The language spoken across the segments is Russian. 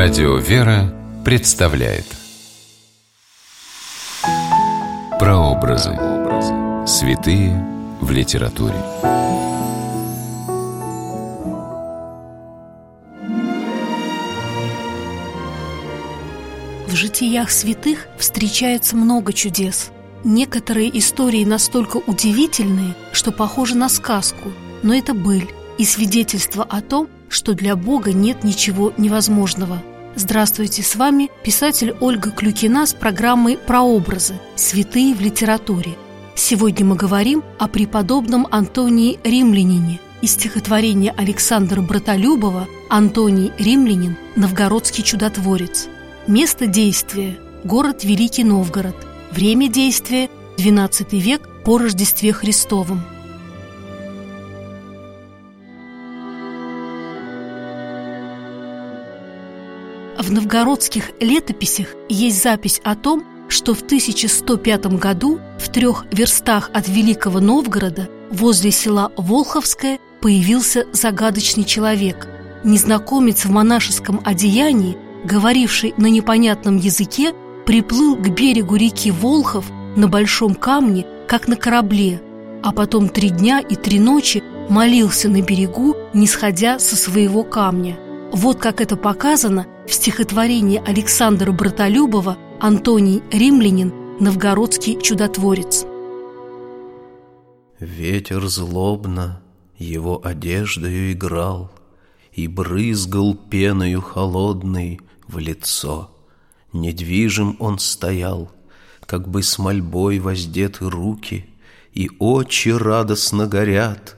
Радио «Вера» представляет Прообразы. Святые в литературе. В житиях святых встречается много чудес. Некоторые истории настолько удивительные, что похожи на сказку, но это быль и свидетельство о том, что для Бога нет ничего невозможного. Здравствуйте, с вами писатель Ольга Клюкина с программой «Прообразы. Святые в литературе». Сегодня мы говорим о преподобном Антонии Римлянине из стихотворения Александра Братолюбова «Антоний Римлянин. Новгородский чудотворец». Место действия – город Великий Новгород. Время действия – XII век по Рождестве Христовом – В новгородских летописях есть запись о том, что в 1105 году в трех верстах от Великого Новгорода возле села Волховское появился загадочный человек. Незнакомец в монашеском одеянии, говоривший на непонятном языке, приплыл к берегу реки Волхов на большом камне, как на корабле, а потом три дня и три ночи молился на берегу, не сходя со своего камня – вот как это показано в стихотворении Александра Братолюбова «Антоний Римлянин. Новгородский чудотворец». Ветер злобно его одеждою играл И брызгал пеною холодной в лицо. Недвижим он стоял, как бы с мольбой воздеты руки, И очи радостно горят —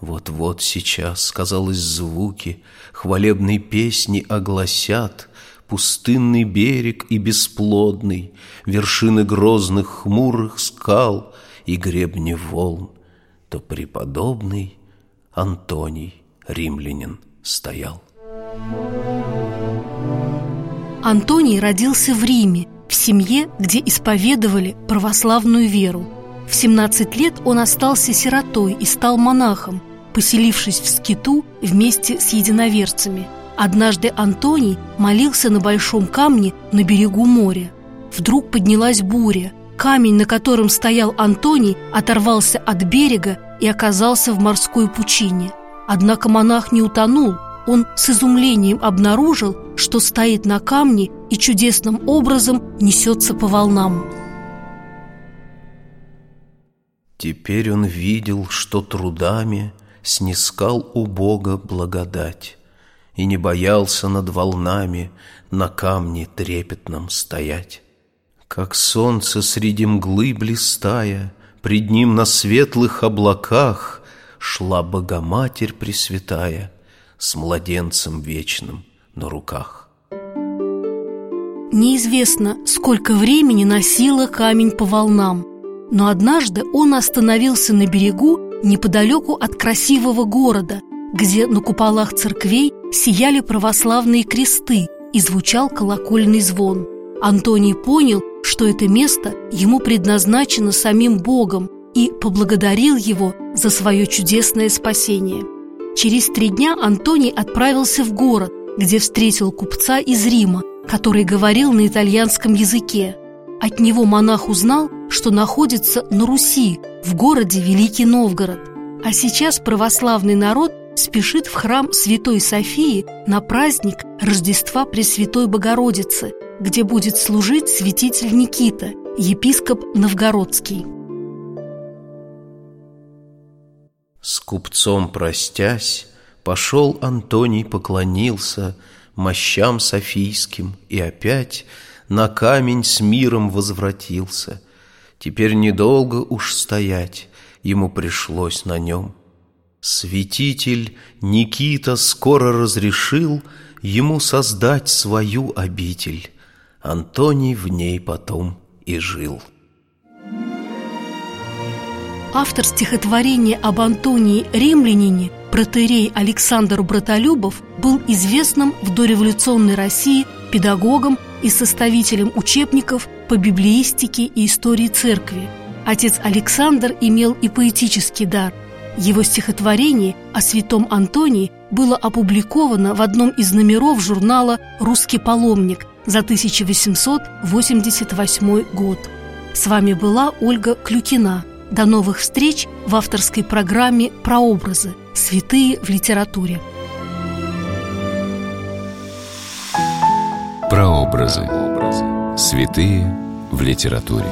вот-вот сейчас, казалось, звуки Хвалебной песни огласят Пустынный берег и бесплодный, Вершины грозных хмурых скал И гребни волн, то преподобный Антоний римлянин стоял. Антоний родился в Риме, в семье, где исповедовали православную веру. В 17 лет он остался сиротой и стал монахом, поселившись в скиту вместе с единоверцами. Однажды Антоний молился на большом камне на берегу моря. Вдруг поднялась буря. Камень, на котором стоял Антоний, оторвался от берега и оказался в морской пучине. Однако монах не утонул. Он с изумлением обнаружил, что стоит на камне и чудесным образом несется по волнам. Теперь он видел, что трудами – снискал у Бога благодать И не боялся над волнами на камне трепетном стоять. Как солнце среди мглы блистая, Пред ним на светлых облаках Шла Богоматерь Пресвятая С младенцем вечным на руках. Неизвестно, сколько времени носила камень по волнам, но однажды он остановился на берегу неподалеку от красивого города, где на куполах церквей сияли православные кресты и звучал колокольный звон. Антоний понял, что это место ему предназначено самим Богом и поблагодарил его за свое чудесное спасение. Через три дня Антоний отправился в город, где встретил купца из Рима, который говорил на итальянском языке. От него монах узнал, что находится на Руси, в городе Великий Новгород. А сейчас православный народ спешит в храм Святой Софии на праздник Рождества Пресвятой Богородицы, где будет служить святитель Никита, епископ Новгородский. С купцом простясь, пошел Антоний поклонился мощам Софийским и опять на камень с миром возвратился – Теперь недолго уж стоять ему пришлось на нем. Святитель Никита скоро разрешил ему создать свою обитель. Антоний в ней потом и жил. Автор стихотворения об Антонии Римлянине, протерей Александр Братолюбов, был известным в дореволюционной России педагогом и составителем учебников по библеистике и истории церкви. Отец Александр имел и поэтический дар. Его стихотворение о святом Антонии было опубликовано в одном из номеров журнала «Русский паломник» за 1888 год. С вами была Ольга Клюкина. До новых встреч в авторской программе «Прообразы. Святые в литературе». Прообразы. Святые в литературе.